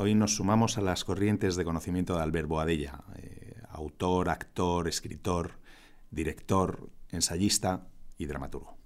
Hoy nos sumamos a las corrientes de conocimiento de Albert Boadella, eh, autor, actor, escritor, director, ensayista y dramaturgo.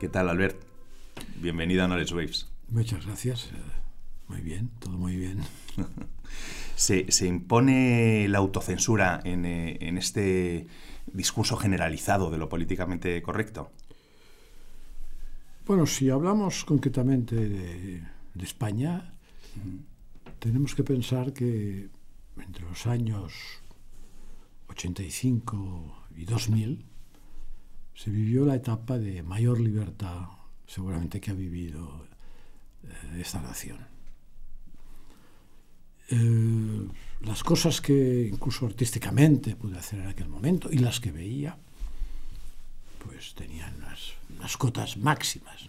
¿Qué tal, Albert? Bienvenido a Knowledge Waves. Muchas gracias. Muy bien, todo muy bien. se, impone la autocensura en, eh, en este discurso generalizado de lo políticamente correcto? Bueno, si hablamos concretamente de, España, tenemos que pensar que entre los años 85 y 2000 se vivió la etapa de mayor libertad seguramente que ha vivido eh, esta nación. Eh, las cosas que incluso artísticamente pude hacer en aquel momento y las que veía, pues tenían unas, cotas máximas.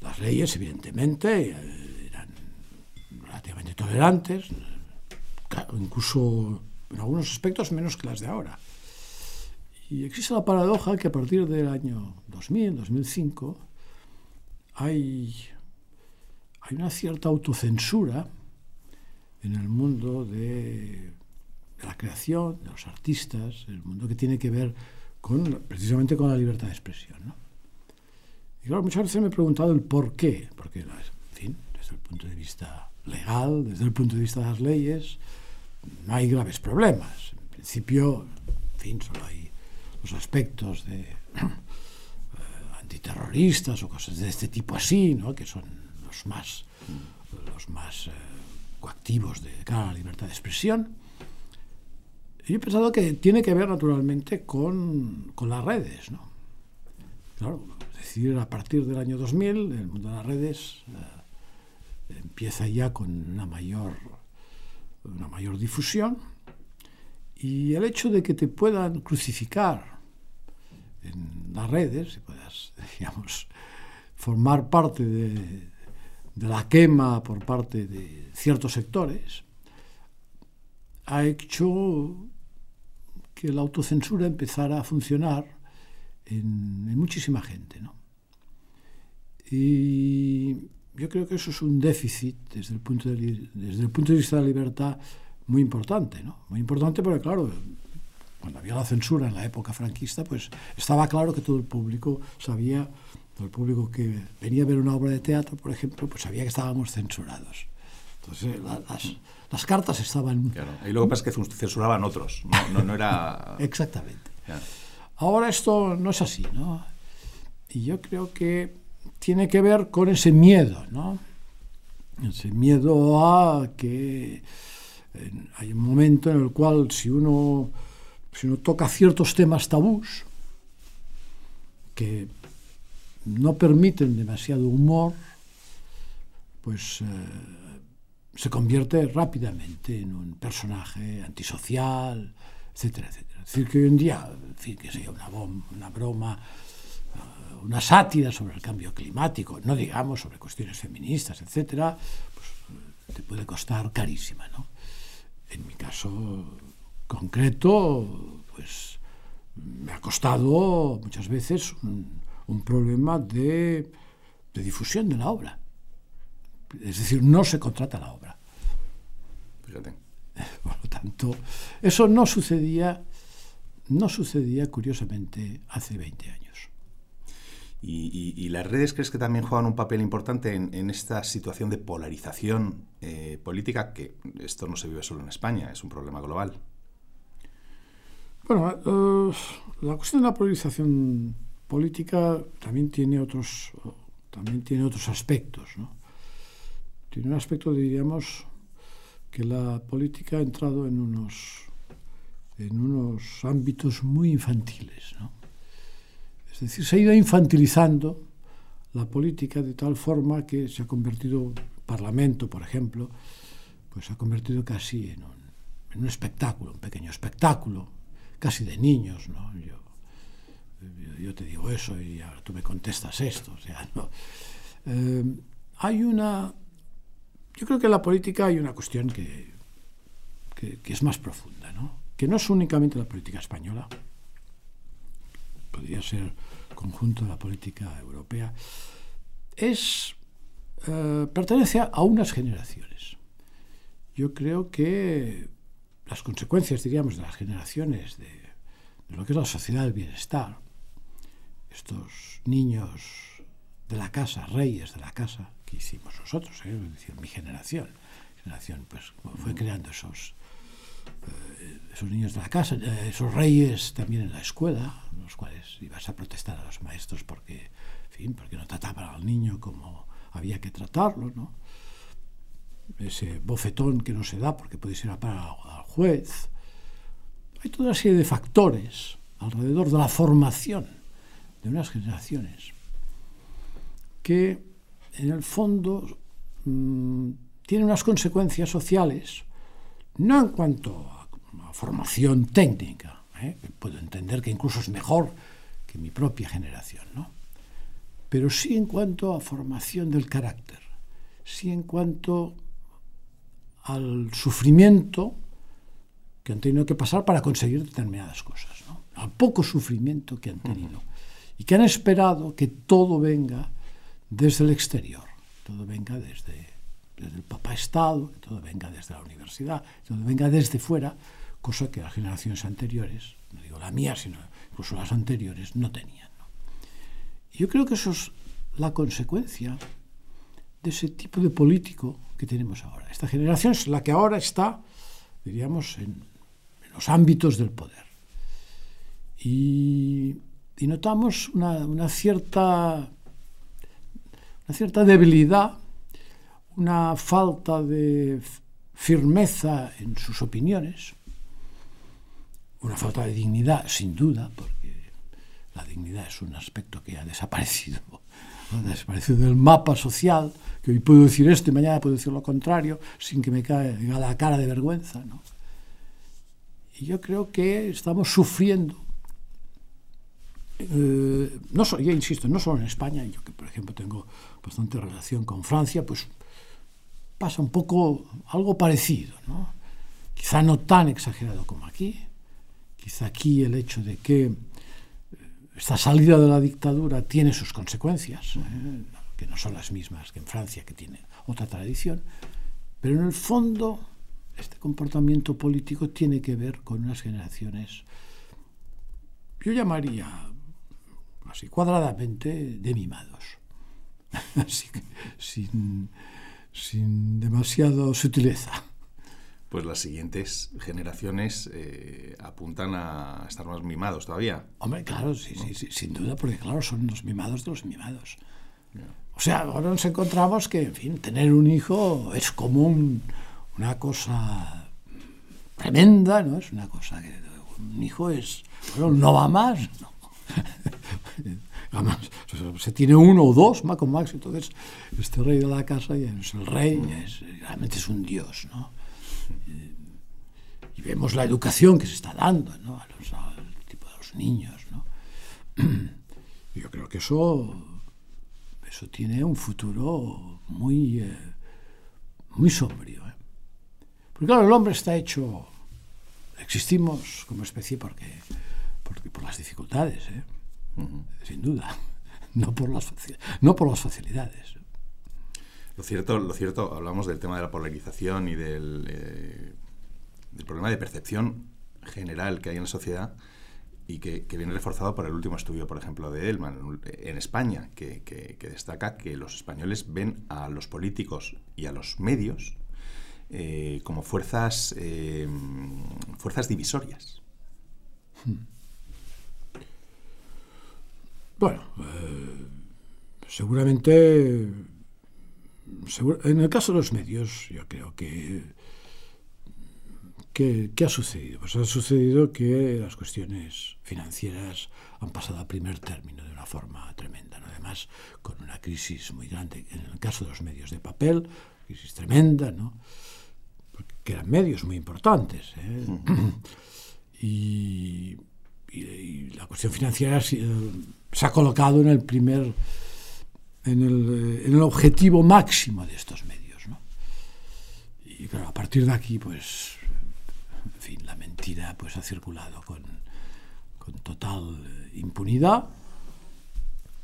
Las leyes, evidentemente, eran relativamente tolerantes, incluso en algunos aspectos menos que las de ahora. Y existe la paradoja que a partir del año 2000, 2005, hay, hay una cierta autocensura en el mundo de, la creación, de los artistas, el mundo que tiene que ver con, precisamente con la libertad de expresión. Y claro, muchas veces me he preguntado el por qué, porque, fin, desde el punto de vista legal, desde el punto de vista de las leyes, no hay graves problemas. En principio, fin, solo hay los aspectos de eh, antiterroristas o cosas de este tipo así, ¿no? que son los más, los más eh, coactivos de cara a la libertad de expresión. Y he pensado que tiene que ver naturalmente con, con las redes. ¿no? Claro, es decir, a partir del año 2000 el mundo de las redes eh, empieza ya con una mayor, una mayor difusión y el hecho de que te puedan crucificar en las redes, y puedas, digamos, formar parte de, de la quema por parte de ciertos sectores, ha hecho que la autocensura empezara a funcionar en, muchísima gente. ¿no? Y yo creo que eso es un déficit desde el punto de, vista de la libertad muy importante. ¿no? Muy importante porque, claro, cuando había la censura en la época franquista, pues estaba claro que todo el público sabía el público que venía a ver una obra de teatro, por ejemplo, pues sabía que estábamos censurados. Entonces, eh, las, las, cartas estaban... Claro. Y luego pasa que censuraban otros, no, no, era... Exactamente. Ahora esto no es así, ¿no? Y yo creo que tiene que ver con ese miedo, ¿no? Ese miedo a que hay un momento en el cual si uno, si uno toca ciertos temas tabús, que no permiten demasiado humor, pues eh, se convierte rápidamente en un personaje antisocial, etcétera, etcétera. Es decir, que hoy en día, que sea una, una broma, eh, una sátira sobre el cambio climático, no digamos sobre cuestiones feministas, etcétera, pues te puede costar carísima, ¿no? En mi caso concreto, pues me ha costado muchas veces un, problema de difusión de la obra. Es decir, no se contrata la obra. Fíjate. Por lo tanto, eso no sucedía, no sucedía curiosamente hace 20 años. ¿Y, y, las redes crees que también juegan un papel importante en, en esta situación de polarización eh, política? Que esto no se vive solo en España, es un problema global. Bueno, uh, la cuestión de la polarización política también tiene otros, también tiene otros aspectos. ¿no? Tiene un aspecto, diríamos, que la política ha entrado en unos, en unos ámbitos muy infantiles. ¿no? Es decir, se ha ido infantilizando la política de tal forma que se ha convertido, el Parlamento, por ejemplo, pues se ha convertido casi en un, en un espectáculo, un pequeño espectáculo, casi de niños. ¿no? Yo, yo te digo eso y ahora tú me contestas esto. O sea, no. Eh, hay una. Yo creo que en la política hay una cuestión que, que, es más profunda, ¿no? que no es únicamente la política española, podría ser conjunto de la política europea, es, eh, pertenece a unas generaciones. Yo creo que las consecuencias, diríamos, de las generaciones de, de lo que es la sociedad del bienestar, estos niños de la casa, reyes de la casa, que hicimos nosotros, ¿eh? es decir, mi generación, generación pues fue creando esos, eh, esos niños de la casa, eh, esos reyes también en la escuela, los cuales ibas a protestar a los maestros porque, en fin, porque no trataban al niño como había que tratarlo, ¿no? Ese bofetón que no se da porque puede ir a parar al juez. Hay toda una serie de factores alrededor de la formación de unas generaciones que en el fondo mmm, tienen unas consecuencias sociales, no en cuanto a, a formación técnica, ¿eh? puedo entender que incluso es mejor que mi propia generación, ¿no? pero sí en cuanto a formación del carácter, sí en cuanto al sufrimiento que han tenido que pasar para conseguir determinadas cosas, ¿no? al poco sufrimiento que han tenido y que han esperado que todo venga desde el exterior, todo venga desde, desde el papá Estado, todo venga desde la universidad, todo venga desde fuera, cosa que las generaciones anteriores, no digo la mía, sino incluso las anteriores, no tenían. ¿no? Yo creo que eso es la consecuencia de ese tipo de político que tenemos ahora. Esta generación es la que ahora está, diríamos, en, los ámbitos del poder. Y, notamos una cierta una cierta debilidad, una falta de firmeza en sus opiniones, una falta de dignidad, sin duda, porque la dignidad es un aspecto que ha desaparecido, ha desaparecido del mapa social, que hoy puedo decir esto y mañana puedo decir lo contrario, sin que me caiga la cara de vergüenza. ¿no? Y yo creo que estamos sufriendo eh, no so, ya insisto, no solo en España, yo que por ejemplo tengo bastante relación con Francia, pues pasa un poco algo parecido, ¿no? Quizá no tan exagerado como aquí, quizá aquí el hecho de que esta salida de la dictadura tiene sus consecuencias, ¿eh? que no son las mismas que en Francia, que tiene otra tradición, pero en el fondo este comportamiento político tiene que ver con unas generaciones, yo llamaría así cuadradamente de mimados. Así que sin, sin demasiada sutileza. Pues las siguientes generaciones eh, apuntan a estar más mimados todavía. Hombre, claro, sí, sí, sí, sin duda, porque claro, son los mimados de los mimados. Yeah. O sea, ahora nos encontramos que, en fin, tener un hijo es como un, una cosa tremenda, ¿no? Es una cosa que un hijo es, bueno, no va más, ¿no? Se tiene uno o dos, con Max, entonces este rey de la casa es el rey, es, realmente es un dios, ¿no? Y, y vemos la educación que se está dando. A los, los niños, ¿no? Yo creo que eso, eso tiene un futuro muy, eh, muy sombrío. ¿eh? Porque claro, el hombre está hecho, existimos como especie porque, porque por las dificultades, ¿eh? Sin duda, no por las, no por las facilidades. Lo cierto, lo cierto, hablamos del tema de la polarización y del, eh, del problema de percepción general que hay en la sociedad y que, que, viene reforzado por el último estudio, por ejemplo, de Elman en España, que, que, que, destaca que los españoles ven a los políticos y a los medios eh, como fuerzas, eh, fuerzas divisorias. Hmm. Bueno, eh, seguramente, seguro, en el caso de los medios, yo creo que, que, ¿qué ha sucedido? Pues ha sucedido que las cuestiones financieras han pasado a primer término de una forma tremenda, ¿no? además con una crisis muy grande. En el caso de los medios de papel, crisis tremenda, ¿no? Porque eran medios muy importantes. ¿eh? Uh -huh. y, y, y, la cuestión financiera se ha colocado en el primer, en el, en el objetivo máximo de estos medios. ¿no? Y claro, a partir de aquí, pues, en fin, la mentira pues ha circulado con, con total impunidad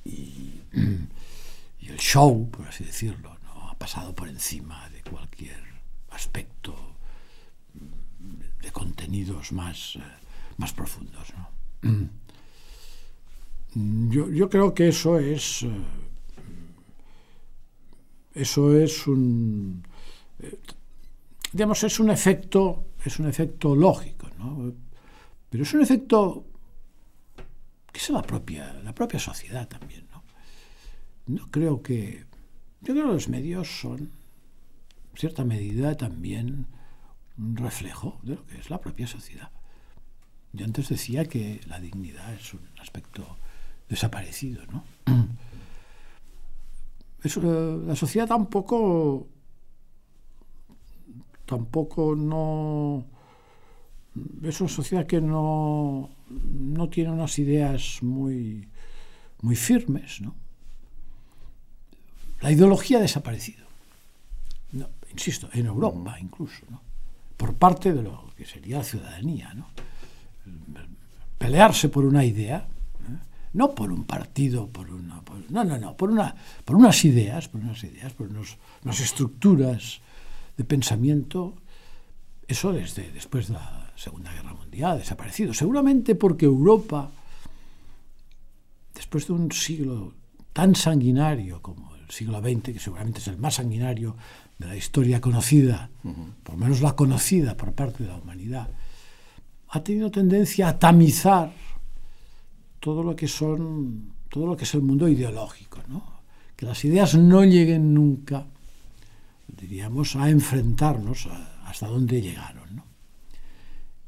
show, por así decirlo, ¿no? ha pasado por encima de cualquier aspecto de contenidos más, eh, más profundos. ¿no? Yo, yo, creo que eso es. Eh, eso es un. Eh, digamos, es un efecto. Es un efecto lógico, ¿no? Pero es un efecto que es la propia, la propia sociedad también, ¿no? No creo que. Yo creo que los medios son, en cierta medida, también un reflejo de lo que es la propia sociedad. Yo antes decía que la dignidad es un aspecto desaparecido, ¿no? Eso, la sociedad tampoco tampoco no es una sociedad que no, no tiene unas ideas muy, muy firmes, ¿no? La ideología ha desaparecido. Insisto, en Europa incluso, ¿no? por parte de lo que sería la ciudadanía. ¿no? Pelearse por una idea no por un partido, por una, por, no, no, no, por, una, por unas ideas, por unas ideas, por unos, unas estructuras de pensamiento, eso desde después de la Segunda Guerra Mundial ha desaparecido. Seguramente porque Europa, después de un siglo tan sanguinario como el siglo XX, que seguramente es el más sanguinario de la historia conocida, uh -huh. por lo menos la conocida por parte de la humanidad, ha tenido tendencia a tamizar todo lo que son todo lo que es el mundo ideológico, ¿no? que las ideas no lleguen nunca, diríamos, a enfrentarnos a, hasta dónde llegaron. ¿no?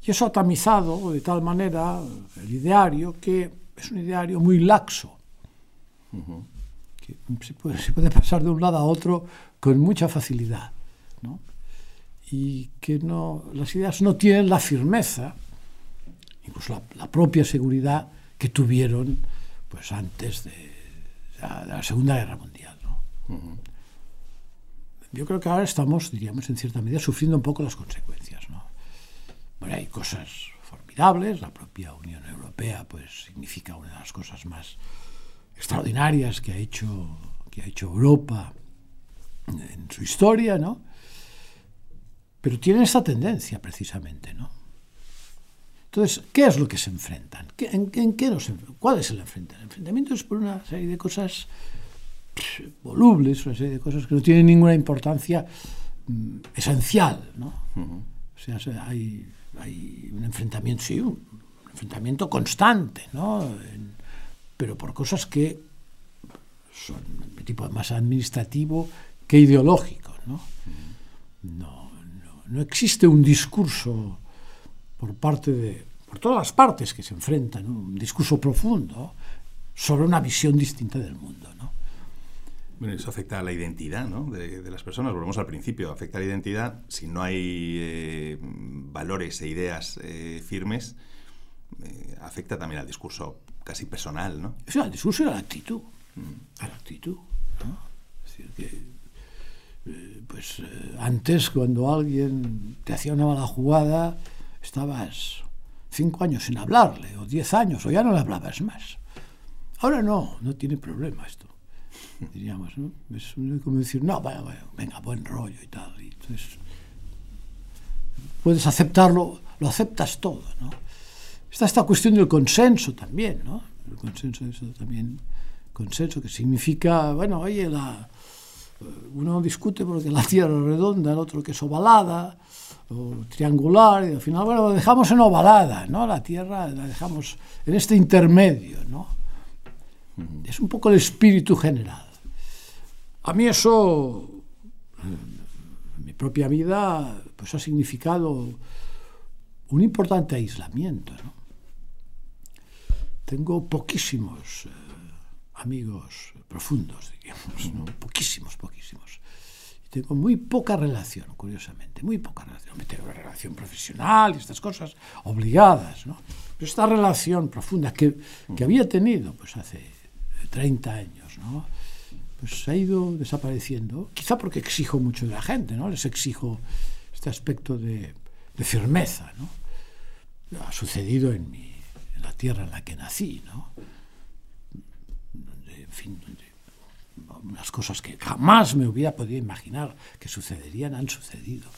Y eso ha tamizado de tal manera el ideario que es un ideario muy laxo, uh -huh. que se puede, se puede, pasar de un lado a otro con mucha facilidad, ¿no? y que no, las ideas no tienen la firmeza, incluso la, la propia seguridad que tuvieron pues antes de, de la Segunda Guerra Mundial. ¿no? Uh -huh. Yo creo que ahora estamos, diríamos, en cierta medida, sufriendo un poco las consecuencias. ¿no? Bueno, hay cosas formidables, la propia Unión Europea pues, significa una de las cosas más extraordinarias que ha hecho, que ha hecho Europa en su historia, ¿no? Pero tienen esta tendencia precisamente, ¿no? Entonces, ¿qué es lo que se enfrentan? ¿En, en qué nos, ¿Cuál es el enfrentamiento? El enfrentamiento es por una serie de cosas volubles, una serie de cosas que no tienen ninguna importancia mm, esencial, ¿no? Uh -huh. O sea, hay, hay, un enfrentamiento, sí, un, un enfrentamiento constante, ¿no? En, pero por cosas que son de tipo más administrativo que ideológico, ¿no? Uh -huh. No, no, no existe un discurso por parte de por todas las partes que se enfrentan, ¿no? un discurso profundo sobre una visión distinta del mundo. ¿no? Bueno, eso afecta a la identidad ¿no? de, de, las personas. Volvemos al principio. Afecta a la identidad si no hay eh, valores e ideas eh, firmes. Eh, afecta también al discurso casi personal, ¿no? Sí, al discurso y a la actitud. Mm. A la actitud. ¿no? Es decir, que, pues antes, cuando alguien te hacía una mala jugada, estabas cinco años sin hablarle, o diez años, o ya no le hablabas más. Ahora no, no tiene problema esto, diríamos, ¿no? Es como decir, no, vaya, vaya, venga, buen rollo y tal. Entonces, puedes aceptarlo, lo aceptas todo, ¿no? Está esta cuestión del consenso también, ¿no? El consenso, eso también, consenso, que significa, bueno, oye, la, Uno discute porque la Tierra es redonda, el otro que es ovalada o triangular, y al final, bueno, lo dejamos en ovalada, ¿no? La Tierra la dejamos en este intermedio, ¿no? Es un poco el espíritu general. A mí eso, en mi propia vida, pues ha significado un importante aislamiento, ¿no? Tengo poquísimos eh, amigos profundos, digamos. Poquísimos, poquísimos tengo muy poca relación, curiosamente, muy poca relación. Tengo una relación profesional y estas cosas obligadas. Pero esta relación profunda que, que había tenido pues hace 30 años, ¿no? Pues ha ido desapareciendo, quizá porque exijo mucho de la gente, ¿no? Les exijo este aspecto de, firmeza. Ha sucedido en, mi, en la tierra en la que nací, ¿no? En fin, unas cosas que jamás me hubiera podido imaginar que sucederían, han sucedido.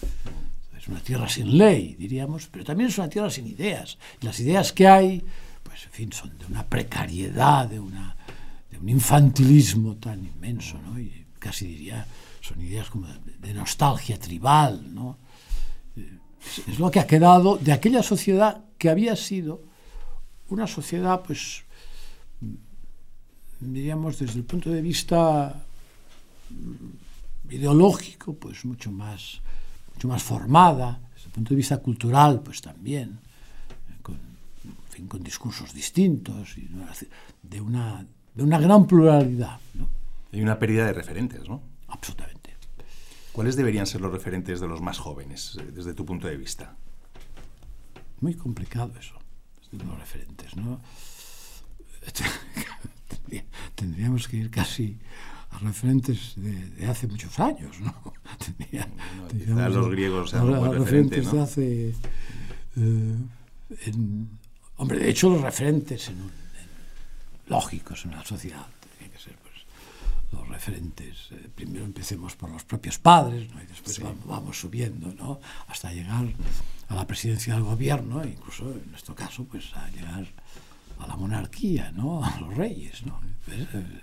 Es una tierra sin ley, diríamos, pero también es una tierra sin ideas. Y las ideas que hay, pues en fin, son de una precariedad, de, una, de un infantilismo tan inmenso, ¿no? Y casi diría, son ideas como de, nostalgia tribal, ¿no? Es lo que ha quedado de aquella sociedad que había sido una sociedad, pues, diríamos, desde el punto de vista ideológico, pues mucho más, mucho más formada, desde el punto de vista cultural, pues también, con, en fin, con discursos distintos, y de una, de una gran pluralidad. ¿no? Hay una pérdida de referentes, ¿no? Absolutamente. ¿Cuáles deberían ser los referentes de los más jóvenes, eh, desde tu punto de vista? Muy complicado eso, los referentes, ¿no? Tendríamos que ir casi a referentes de, de hace muchos años, ¿no? Tendría, los griegos a, a referentes ¿no? de hace... Eh, en, hombre, de hecho los referentes en un, en, lógicos en una sociedad tienen que ser pues, los referentes. Eh, primero empecemos por los propios padres ¿no? y después sí. vamos, vamos, subiendo ¿no? hasta llegar a la presidencia del gobierno, e incluso en nuestro caso pues a llegar a la monarquía, ¿no? a los reyes. ¿no? Pues, eh,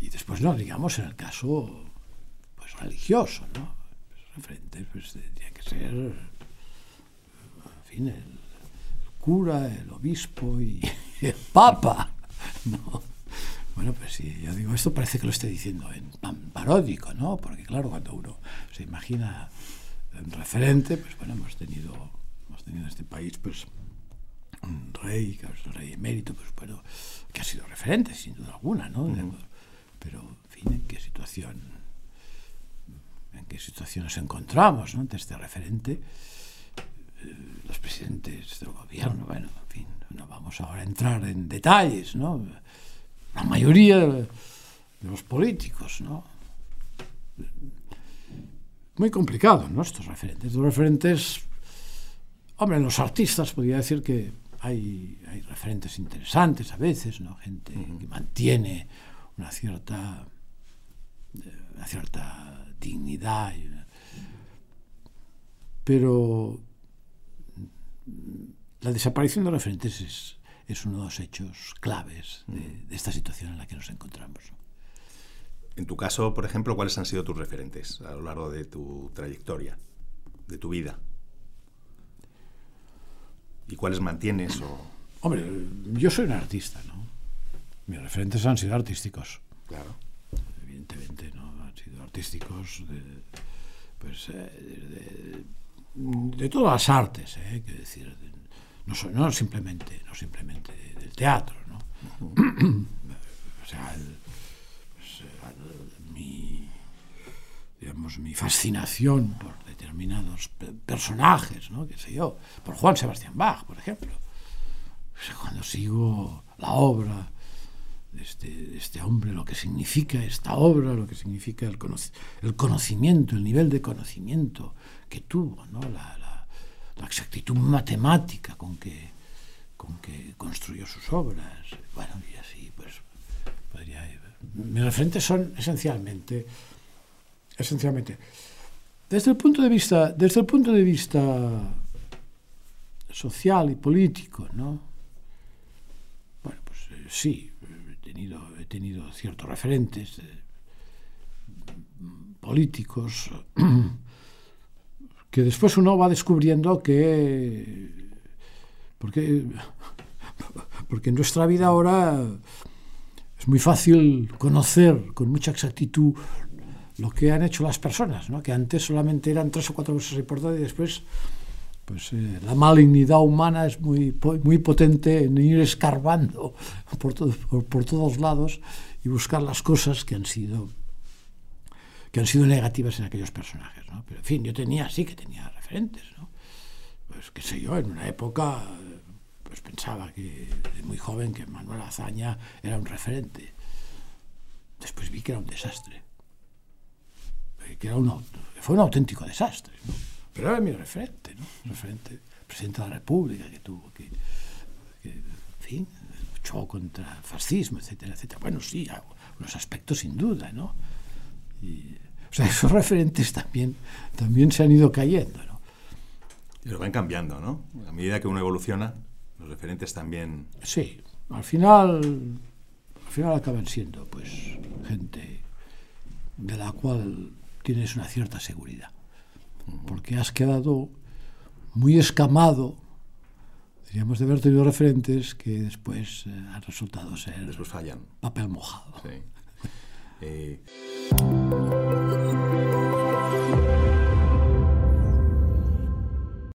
y después, no, digamos, en el caso pues, religioso, ¿no? Pues, pues tendría que ser, en fin, el, cura, el obispo y, el papa, ¿no? Bueno, pues sí, yo digo, esto parece que lo esté diciendo en paródico, ¿no? Porque claro, cuando uno se imagina un referente, pues bueno, hemos tenido, hemos tenido en este país, pues, un rey, que es el rey emérito, pues bueno, que ha sido referente, sin duda alguna, ¿no? Uh -huh. Pero, en fin, ¿en qué situación, en qué situación nos encontramos, ¿no? Ante este referente, eh, los presidentes del gobierno, bueno, en fin, no vamos ahora a entrar en detalles, ¿no? La mayoría de los políticos, ¿no? Muy complicado, ¿no? Estos referentes. Los referentes, hombre, los artistas podría decir que hay, hay referentes interesantes a veces, ¿no? Gente uh -huh. que mantiene una cierta, una cierta dignidad. Pero la desaparición de referentes es, es uno de los hechos claves de, de, esta situación en la que nos encontramos. En tu caso, por ejemplo, ¿cuáles han sido tus referentes a lo largo de tu trayectoria, de tu vida? ¿Y cuáles mantienes? O... Hombre, yo soy un artista, ¿no? Mis referentes han sido artísticos. Claro. Evidentemente, ¿no? Han sido artísticos de, pues, eh, de, de, todas las artes, ¿eh? Quiero decir, de, no, no, simplemente, no simplemente del teatro, ¿no? Uh -huh. o sea, el, pues, el, mi, digamos, mi fascinación por determinados personajes, ¿no? Qué sé yo, por Juan Sebastián Bach, por ejemplo. Cuando sigo la obra de este, de este, hombre, lo que significa esta obra, lo que significa el, el conocimiento, el nivel de conocimiento que tuvo, ¿no? la, la, la, exactitud matemática con que, con que construyó sus obras. Bueno, y así, pues, podría... Mis referentes son esencialmente, esencialmente, desde el punto de vista, desde el punto de vista social y político, ¿no? Bueno, pues eh, sí, tenido, he tenido ciertos referentes eh, políticos que después uno va descubriendo que porque porque en nuestra vida ahora es muy fácil conocer con mucha exactitud lo que han hecho las personas, ¿no? que antes solamente eran tres o cuatro cosas importantes y después pues eh, la malignidad humana es muy, muy potente en ir escarbando por, por, todos lados y buscar las cosas que han sido que han sido negativas en aquellos personajes. ¿no? Pero en fin, yo tenía, sí que tenía referentes. ¿no? Pues qué sé yo, en una época pues pensaba que de muy joven que Manuel Azaña era un referente. Después vi que era un desastre. Que, era un, que fue un auténtico desastre. ¿no? pero era mi referente, ¿no? referente, presidente de la República, que tuvo que, que en fin, luchó contra el fascismo, etcétera, etcétera. Bueno, sí, unos aspectos sin duda, ¿no? Y, o sea, esos referentes también, también se han ido cayendo, ¿no? Y van cambiando, ¿no? A medida que uno evoluciona, los referentes también... Sí, al final, al final acaban siendo, pues, gente de la cual tienes una cierta seguridad. Porque has quedado muy escamado, diríamos, de haber tenido referentes que después eh, han resultado ser Después fallan. papel mojado. Sí. Eh,